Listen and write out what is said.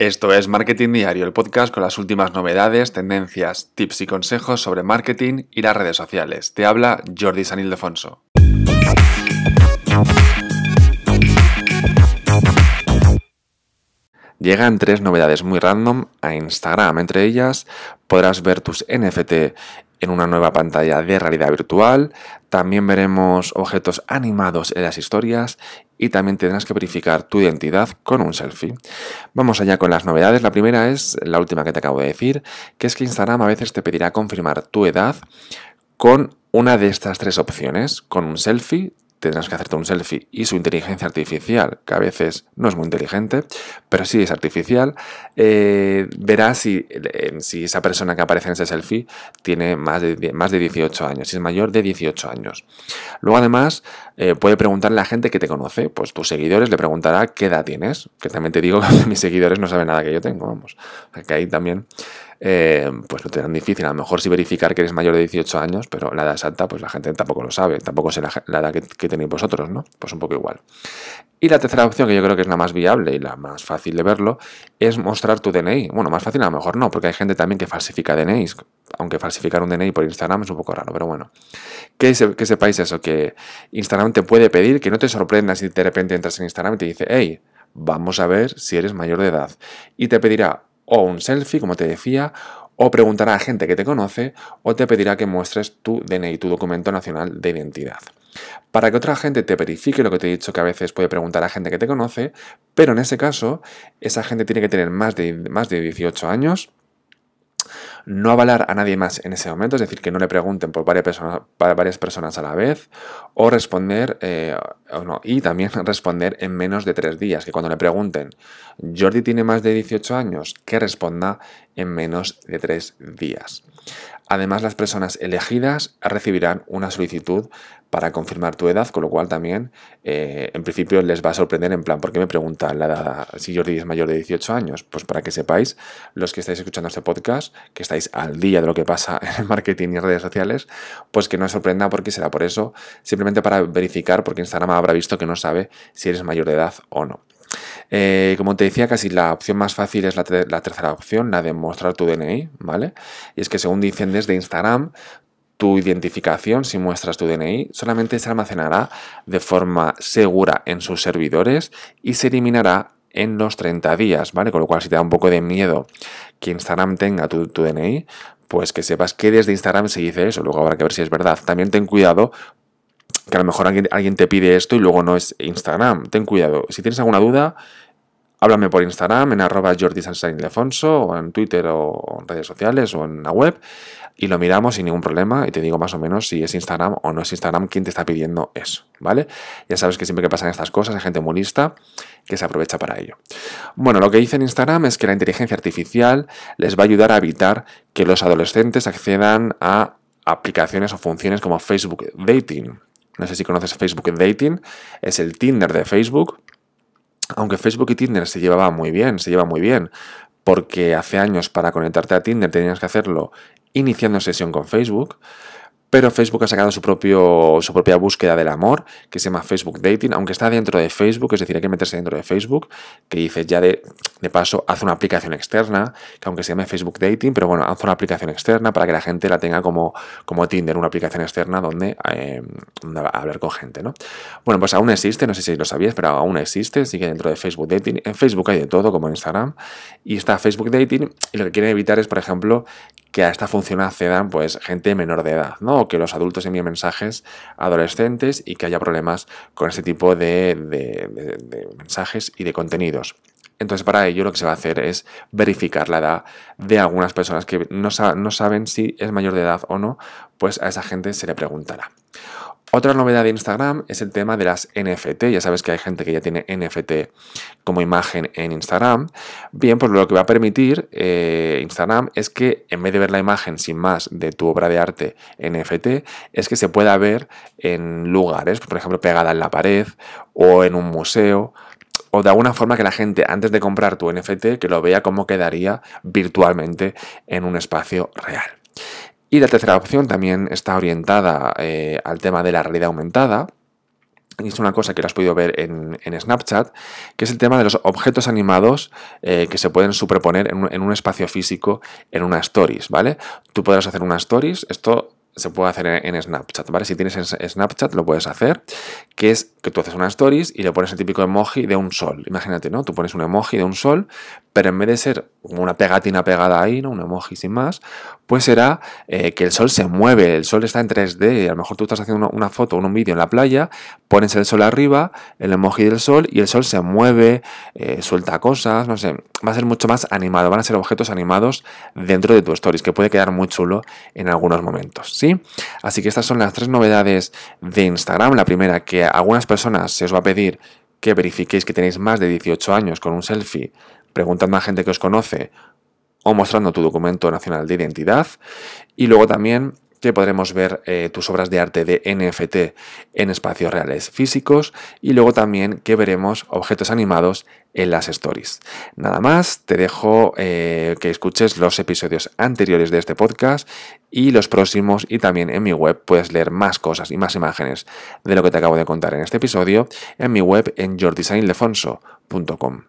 Esto es Marketing Diario, el podcast con las últimas novedades, tendencias, tips y consejos sobre marketing y las redes sociales. Te habla Jordi San Ildefonso. Llegan tres novedades muy random a Instagram. Entre ellas podrás ver tus NFT en una nueva pantalla de realidad virtual. También veremos objetos animados en las historias y también tendrás que verificar tu identidad con un selfie. Vamos allá con las novedades. La primera es la última que te acabo de decir, que es que Instagram a veces te pedirá confirmar tu edad con una de estas tres opciones, con un selfie, tendrás que hacerte un selfie y su inteligencia artificial, que a veces no es muy inteligente, pero sí es artificial, eh, verá si, si, esa persona que aparece en ese selfie tiene más de, más de 18 años, si es mayor de 18 años. Luego además eh, puede preguntarle a la gente que te conoce, pues tus seguidores le preguntará qué edad tienes, que también te digo que mis seguidores no saben nada que yo tengo, vamos, que ahí también eh, pues no te dan difícil. A lo mejor sí verificar que eres mayor de 18 años, pero la edad exacta, pues la gente tampoco lo sabe, tampoco sé la, edad que, tenéis vosotros, ¿no? Pues un poco igual. Y la tercera opción, que yo creo que es la más viable y la más fácil de verlo, es mostrar tu DNI. Bueno, más fácil a lo mejor no, porque hay gente también que falsifica DNIs, aunque falsificar un DNI por Instagram es un poco raro, pero bueno. Que, que sepáis eso, que Instagram te puede pedir que no te sorprendas si de repente entras en Instagram y te dice, hey, vamos a ver si eres mayor de edad. Y te pedirá o un selfie, como te decía, o preguntará a gente que te conoce, o te pedirá que muestres tu DNI, tu documento nacional de identidad. Para que otra gente te verifique lo que te he dicho que a veces puede preguntar a gente que te conoce, pero en ese caso, esa gente tiene que tener más de, más de 18 años no avalar a nadie más en ese momento, es decir, que no le pregunten por varias personas, varias personas a la vez, o responder, eh, no, y también responder en menos de tres días, que cuando le pregunten, Jordi tiene más de 18 años, que responda en menos de tres días. Además, las personas elegidas recibirán una solicitud para confirmar tu edad, con lo cual también, eh, en principio, les va a sorprender en plan, ¿por qué me preguntan la edad si Jordi es mayor de 18 años? Pues para que sepáis, los que estáis escuchando este podcast, que estáis al día de lo que pasa en el marketing y redes sociales, pues que no os sorprenda porque será por eso, simplemente para verificar, porque Instagram habrá visto que no sabe si eres mayor de edad o no. Eh, como te decía, casi la opción más fácil es la, tercera opción, la de mostrar tu DNI, ¿vale? Y es que según dicen desde Instagram, tu identificación, si muestras tu DNI, solamente se almacenará de forma segura en sus servidores y se eliminará en los 30 días, ¿vale? Con lo cual, si te da un poco de miedo que Instagram tenga tu, tu DNI, pues que sepas que desde Instagram se dice eso, luego habrá que ver si es verdad. También ten cuidado que a lo mejor alguien, te pide esto y luego no es Instagram. Ten cuidado. Si tienes alguna duda, háblame por Instagram en arroba Jordi o en Twitter o en redes sociales o en la web y lo miramos sin ningún problema y te digo más o menos si es Instagram o no es Instagram quien te está pidiendo eso, ¿vale? Ya sabes que siempre que pasan estas cosas hay gente muy lista que se aprovecha para ello. Bueno, lo que dice en Instagram es que la inteligencia artificial les va a ayudar a evitar que los adolescentes accedan a aplicaciones o funciones como Facebook Dating. No sé si conoces Facebook Dating, es el Tinder de Facebook. Aunque Facebook y Tinder se llevaban muy bien, se lleva muy bien, porque hace años para conectarte a Tinder tenías que hacerlo iniciando sesión con Facebook. Pero Facebook ha sacado su, propio, su propia búsqueda del amor, que se llama Facebook Dating, aunque está dentro de Facebook, es decir, hay que meterse dentro de Facebook, que dice ya de, de paso, haz una aplicación externa, que aunque se llame Facebook Dating, pero bueno, haz una aplicación externa para que la gente la tenga como, como Tinder, una aplicación externa donde, eh, hablar con gente, ¿no? Bueno, pues aún existe, no sé si lo sabías, pero aún existe, sigue dentro de Facebook Dating. En Facebook hay de todo, como en Instagram, y está Facebook Dating, y lo que quieren evitar es, por ejemplo, que a esta función accedan pues gente menor de edad, ¿no? O que los adultos envíen mensajes a adolescentes y que haya problemas con este tipo de, mensajes y de contenidos. Entonces, para ello lo que se va a hacer es verificar la edad de algunas personas que no, saben si es mayor de edad o no, pues a esa gente se le preguntará. Otra novedad de Instagram es el tema de las NFT. Ya sabes que hay gente que ya tiene NFT como imagen en Instagram. Bien, pues lo que va a permitir eh, Instagram es que en vez de ver la imagen sin más de tu obra de arte NFT, es que se pueda ver en lugares, por ejemplo, pegada en la pared o en un museo o de alguna forma que la gente antes de comprar tu NFT que lo vea como quedaría virtualmente en un espacio real. Y la tercera opción también está orientada eh, al tema de la realidad aumentada. y es una cosa que lo has podido ver en, Snapchat, que es el tema de los objetos animados eh, que se pueden superponer en un, espacio físico en una stories, ¿vale? Tú podrás hacer una stories, esto se puede hacer en, Snapchat, ¿vale? Si tienes Snapchat lo puedes hacer, que es que tú haces una stories y le pones el típico emoji de un sol. Imagínate, ¿no? Tú pones un emoji de un sol, pero en vez de ser una pegatina pegada ahí, ¿no? Un emoji sin más, pues será eh, que el sol se mueve, el sol está en 3D, y a lo mejor tú estás haciendo una, foto o un vídeo en la playa, pones el sol arriba, el emoji del sol, y el sol se mueve, eh, suelta cosas, no sé, va a ser mucho más animado, van a ser objetos animados dentro de tu stories, que puede quedar muy chulo en algunos momentos, ¿sí? Así que estas son las tres novedades de Instagram. La primera, que algunas personas se os va a pedir que verifiquéis que tenéis más de 18 años con un selfie preguntando a gente que os conoce o mostrando tu documento nacional de identidad. Y luego también que podremos ver eh, tus obras de arte de NFT en espacios reales físicos y luego también que veremos objetos animados en las stories. Nada más, te dejo eh, que escuches los episodios anteriores de este podcast y los próximos y también en mi web puedes leer más cosas y más imágenes de lo que te acabo de contar en este episodio en mi web en jordisignlefonso.com.